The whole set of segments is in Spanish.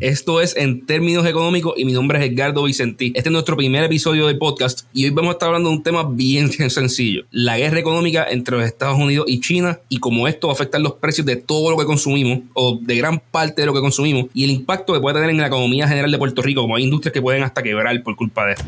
Esto es en términos económicos y mi nombre es Edgardo Vicentí. Este es nuestro primer episodio del podcast y hoy vamos a estar hablando de un tema bien sencillo. La guerra económica entre los Estados Unidos y China y cómo esto va a afectar los precios de todo lo que consumimos o de gran parte de lo que consumimos y el impacto que puede tener en la economía general de Puerto Rico, como hay industrias que pueden hasta quebrar por culpa de esto.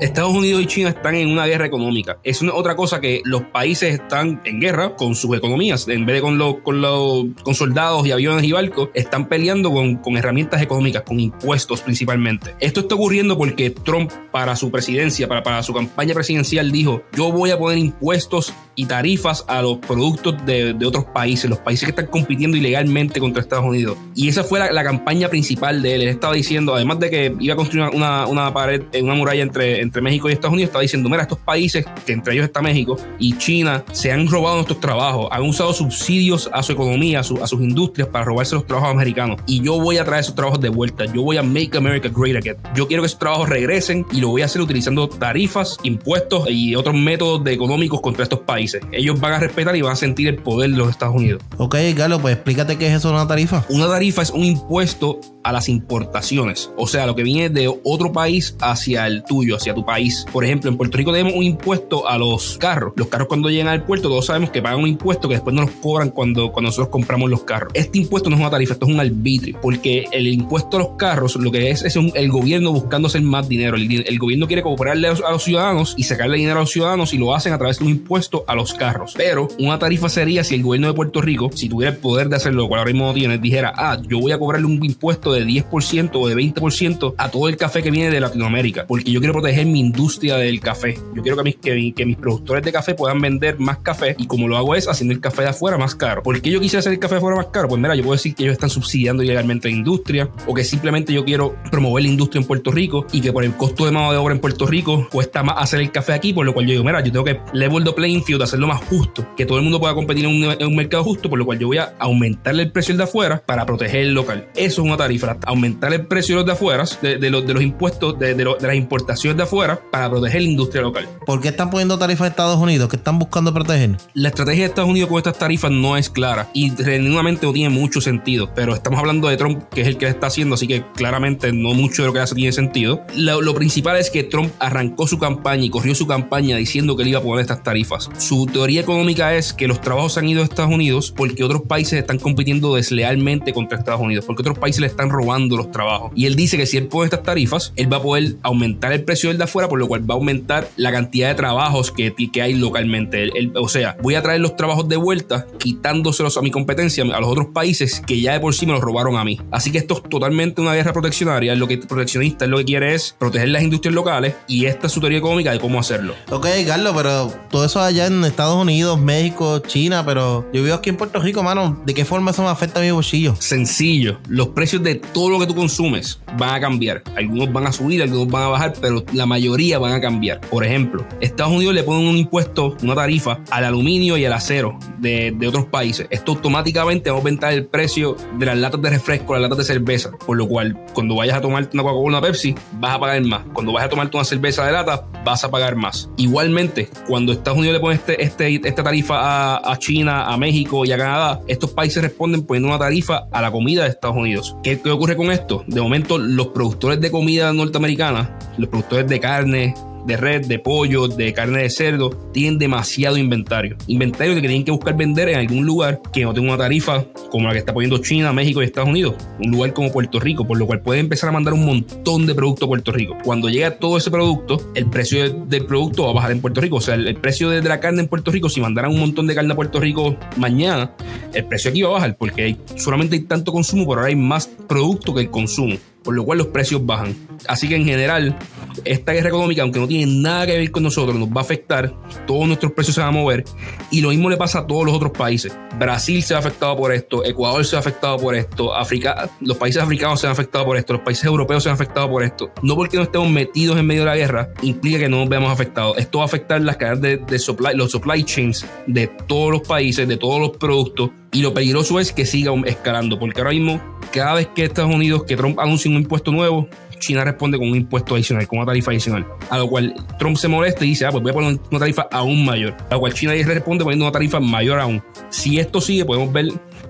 Estados Unidos y China están en una guerra económica. Es una, otra cosa que los países están en guerra con sus economías. En vez de con, los con, con soldados y aviones y barcos, están peleando con, con herramientas económicas, con impuestos principalmente. Esto está ocurriendo porque Trump, para su presidencia, para, para su campaña presidencial, dijo: Yo voy a poner impuestos y tarifas a los productos de, de, otros países, los países que están compitiendo ilegalmente contra Estados Unidos. Y esa fue la, campaña principal de él. Él estaba diciendo, además de que iba a construir una, una pared, una muralla entre, entre México y Estados Unidos, estaba diciendo, mira, estos países, que entre ellos está México y China, se han robado nuestros trabajos, han usado subsidios a su economía, a, su, a sus industrias para robarse los trabajos americanos. Y yo voy a traer esos trabajos de vuelta. Yo voy a make America great again. Yo quiero que esos trabajos regresen y lo voy a hacer utilizando tarifas, impuestos y otros métodos económicos contra estos países. Ellos van a respetar y van a sentir el poder de los Estados Unidos. Ok, Galo, pues explícate qué es eso de una tarifa. Una tarifa es un impuesto a las importaciones, o sea, lo que viene de otro país hacia el tuyo, hacia tu país. Por ejemplo, en Puerto Rico tenemos un impuesto a los carros. Los carros cuando llegan al puerto, todos sabemos que pagan un impuesto que después no nos cobran cuando, cuando nosotros compramos los carros. Este impuesto no es una tarifa, esto es un arbitrio, porque el impuesto a los carros lo que es es un, el gobierno buscando hacer más dinero. El, el gobierno quiere cobrarle a los, a los ciudadanos y sacarle dinero a los ciudadanos y lo hacen a través de un impuesto a los carros. Pero una tarifa sería si el gobierno de Puerto Rico, si tuviera el poder de hacerlo, lo cual ahora mismo no tiene, dijera, ah, yo voy a cobrarle un impuesto de 10% o de 20% a todo el café que viene de Latinoamérica, porque yo quiero proteger mi industria del café. Yo quiero que mis, que, que mis productores de café puedan vender más café y como lo hago es haciendo el café de afuera más caro. ¿Por qué yo quisiera hacer el café de afuera más caro? Pues mira, yo puedo decir que ellos están subsidiando ilegalmente la industria o que simplemente yo quiero promover la industria en Puerto Rico y que por el costo de mano de obra en Puerto Rico cuesta más hacer el café aquí, por lo cual yo digo, mira, yo tengo que level the playing field, hacerlo más justo, que todo el mundo pueda competir en un, en un mercado justo, por lo cual yo voy a aumentarle el precio de afuera para proteger el local. Eso es una tarifa, aumentar el precio de los de afuera, de, de, los, de los impuestos, de, de, lo, de, las importaciones de afuera para proteger la industria local. ¿Por qué están poniendo tarifas a Estados Unidos? ¿Qué están buscando proteger? La estrategia de Estados Unidos con estas tarifas no es clara y genuinamente no tiene mucho sentido, pero estamos hablando de Trump, que es el que está haciendo, así que claramente no mucho de lo que hace tiene sentido. Lo, lo principal es que Trump arrancó su campaña y corrió su campaña diciendo que él iba a poner estas tarifas. Su teoría económica es que los trabajos se han ido a Estados Unidos porque otros países están compitiendo deslealmente contra Estados Unidos, porque otros países le están robando los trabajos. Y él dice que si él pone estas tarifas, él va a poder aumentar el precio del de afuera, por lo cual va a aumentar la cantidad de trabajos que, que hay localmente. Él, él, o sea, voy a traer los trabajos de vuelta, quitándoselos a mi competencia, a los otros países que ya de por sí me los robaron a mí. Así que esto es totalmente una guerra proteccionaria. Lo que proteccionista es lo que quiere es proteger las industrias locales y esta es su teoría económica de cómo hacerlo. Ok, Carlos, pero todo eso allá en Estados Unidos, México, China, pero yo vivo aquí en Puerto Rico, mano. ¿De qué forma eso me afecta a mi bolsillo? Sencillo. Los precios de todo lo que tú consumes van a cambiar. Algunos van a subir, algunos van a bajar, pero la mayoría van a cambiar. Por ejemplo, Estados Unidos le ponen un impuesto, una tarifa al aluminio y al acero de, de otros países. Esto automáticamente va a aumentar el precio de las latas de refresco, las latas de cerveza. Por lo cual, cuando vayas a tomarte una Coca-Cola, una Pepsi, vas a pagar más. Cuando vayas a tomarte una cerveza de lata, vas a pagar más. Igualmente, cuando Estados Unidos le pone este, este, esta tarifa a, a China, a México y a Canadá, estos países responden poniendo una tarifa a la comida de Estados Unidos. ¿Qué, ¿Qué, ocurre con esto? De momento, los productores de comida norteamericana, los productores de carne, de red, de pollo, de carne de cerdo, tienen demasiado inventario. Inventario que tienen que buscar vender en algún lugar que no tenga una tarifa como la que está poniendo China, México y Estados Unidos. Un lugar como Puerto Rico, por lo cual pueden empezar a mandar un montón de producto a Puerto Rico. Cuando llega todo ese producto, el precio del, producto va a bajar en Puerto Rico. O sea, el, precio de, de, la carne en Puerto Rico, si mandaran un montón de carne a Puerto Rico mañana, el precio aquí va a bajar porque hay, solamente hay tanto consumo, pero ahora hay más producto que el consumo por lo cual los precios bajan. Así que en general, esta guerra económica, aunque no tiene nada que ver con nosotros, nos va a afectar, todos nuestros precios se van a mover y lo mismo le pasa a todos los otros países. Brasil se ha afectado por esto, Ecuador se ha afectado por esto, África, los países africanos se han afectado por esto, los países europeos se han afectado por esto. No porque no estemos metidos en medio de la guerra, implica que no nos veamos afectados. Esto va a afectar las cadenas de, de supply, los supply chains de todos los países, de todos los productos y lo peligroso es que siga escalando, porque ahora mismo cada vez que Estados Unidos, que Trump anuncia un impuesto nuevo, China responde con un impuesto adicional, con una tarifa adicional. A lo cual Trump se molesta y dice, ah, pues voy a poner una tarifa aún mayor. A lo cual China responde poniendo una tarifa mayor aún. Si esto sigue, podemos ver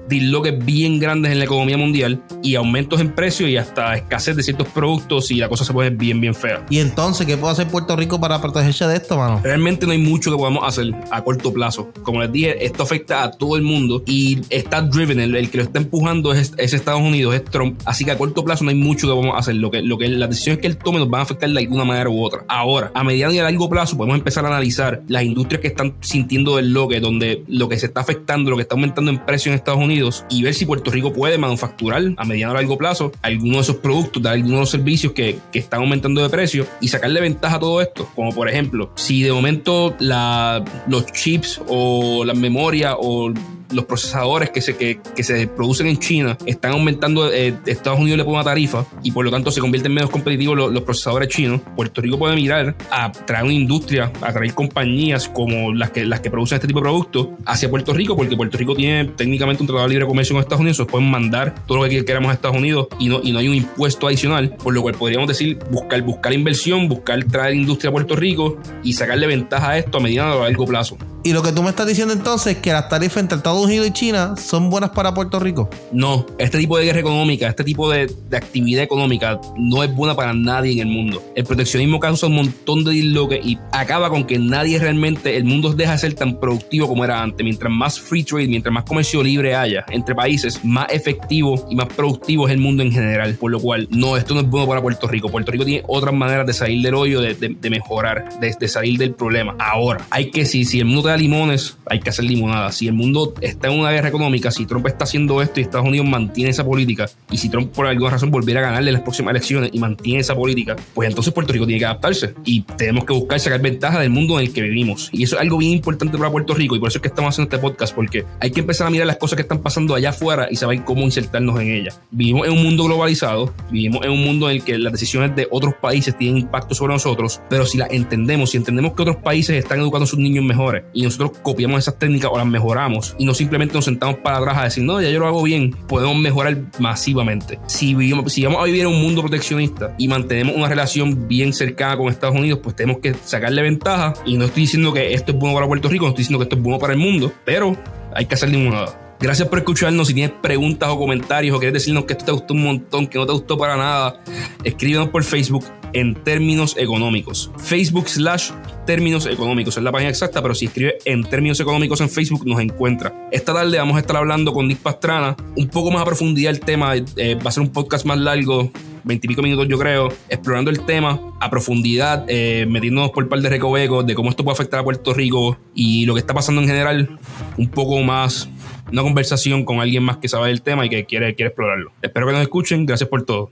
disloques bien grandes en la economía mundial y aumentos en precio y hasta escasez de ciertos productos y la cosa se pone bien, bien fea. ¿Y entonces qué puede hacer Puerto Rico para protegerse de esto, mano? Realmente no hay mucho que podamos hacer a corto plazo. Como les dije, esto afecta a todo el mundo y está driven, el, que lo está empujando es, Estados Unidos, es Trump. Así que a corto plazo no hay mucho que podamos hacer. Lo que, lo que las decisiones que él tome nos van a afectar de alguna manera u otra. Ahora, a mediano y a largo plazo podemos empezar a analizar las industrias que están sintiendo del loque, donde lo que se está afectando, lo que está aumentando en precio en Estados Unidos y ver si Puerto Rico puede manufacturar a mediano o largo plazo algunos de esos productos, dar algunos de los servicios que, que, están aumentando de precio y sacarle ventaja a todo esto. Como por ejemplo, si de momento la, los chips o las memorias o los procesadores que se, que, se producen en China están aumentando, eh, Estados Unidos le pone una tarifa y por lo tanto se convierten menos competitivos los, procesadores chinos. Puerto Rico puede mirar a traer una industria, a traer compañías como las que, las que producen este tipo de productos hacia Puerto Rico, porque Puerto Rico tiene técnicamente un tratado libre comercio con Estados Unidos, pueden mandar todo lo que queramos a Estados Unidos y no, y no hay un impuesto adicional, por lo cual podríamos decir buscar, buscar inversión, buscar traer industria a Puerto Rico y sacarle ventaja a esto a mediano o a largo plazo. Y lo que tú me estás diciendo entonces es que las tarifas entre Estados Unidos y China son buenas para Puerto Rico. No, este tipo de guerra económica, este tipo de, actividad económica no es buena para nadie en el mundo. El proteccionismo causa un montón de disloques y acaba con que nadie realmente, el mundo deja de ser tan productivo como era antes. Mientras más free trade, mientras más comercio libre haya entre países, más efectivo y más productivo es el mundo en general. Por lo cual, no, esto no es bueno para Puerto Rico. Puerto Rico tiene otras maneras de salir del hoyo, de, mejorar, de, salir del problema. Ahora, hay que, si, si el mundo te limones, hay que hacer limonada. Si el mundo está en una guerra económica, si Trump está haciendo esto y Estados Unidos mantiene esa política, y si Trump por alguna razón volviera a ganarle las próximas elecciones y mantiene esa política, pues entonces Puerto Rico tiene que adaptarse y tenemos que buscar sacar ventaja del mundo en el que vivimos. Y eso es algo bien importante para Puerto Rico y por eso es que estamos haciendo este podcast, porque hay que empezar a mirar las cosas que están pasando allá afuera y saber cómo insertarnos en ellas. Vivimos en un mundo globalizado, vivimos en un mundo en el que las decisiones de otros países tienen impacto sobre nosotros, pero si las entendemos, si entendemos que otros países están educando a sus niños mejores y nosotros copiamos esas técnicas o las mejoramos y no simplemente nos sentamos para atrás a decir, no, ya yo lo hago bien, podemos mejorar masivamente. Si, vivimos, si vamos a vivir en un mundo proteccionista y mantenemos una relación bien cercana con Estados Unidos, pues tenemos que sacarle ventaja. Y no estoy diciendo que esto es bueno para Puerto Rico, no estoy diciendo que esto es bueno para el mundo, pero hay que hacer ninguna. Gracias por escucharnos. Si tienes preguntas o comentarios o quieres decirnos que esto te gustó un montón, que no te gustó para nada, escríbenos por Facebook en términos económicos. Facebook slash términos económicos es la página exacta, pero si escribe en términos económicos en Facebook nos encuentra. Esta tarde vamos a estar hablando con Nick Pastrana un poco más a profundidad el tema. Eh, va a ser un podcast más largo, veintipico minutos yo creo, explorando el tema a profundidad, eh, metiéndonos por par de recovecos de cómo esto puede afectar a Puerto Rico y lo que está pasando en general, un poco más una conversación con alguien más que sabe del tema y que quiere, quiere explorarlo. Espero que nos escuchen. Gracias por todo.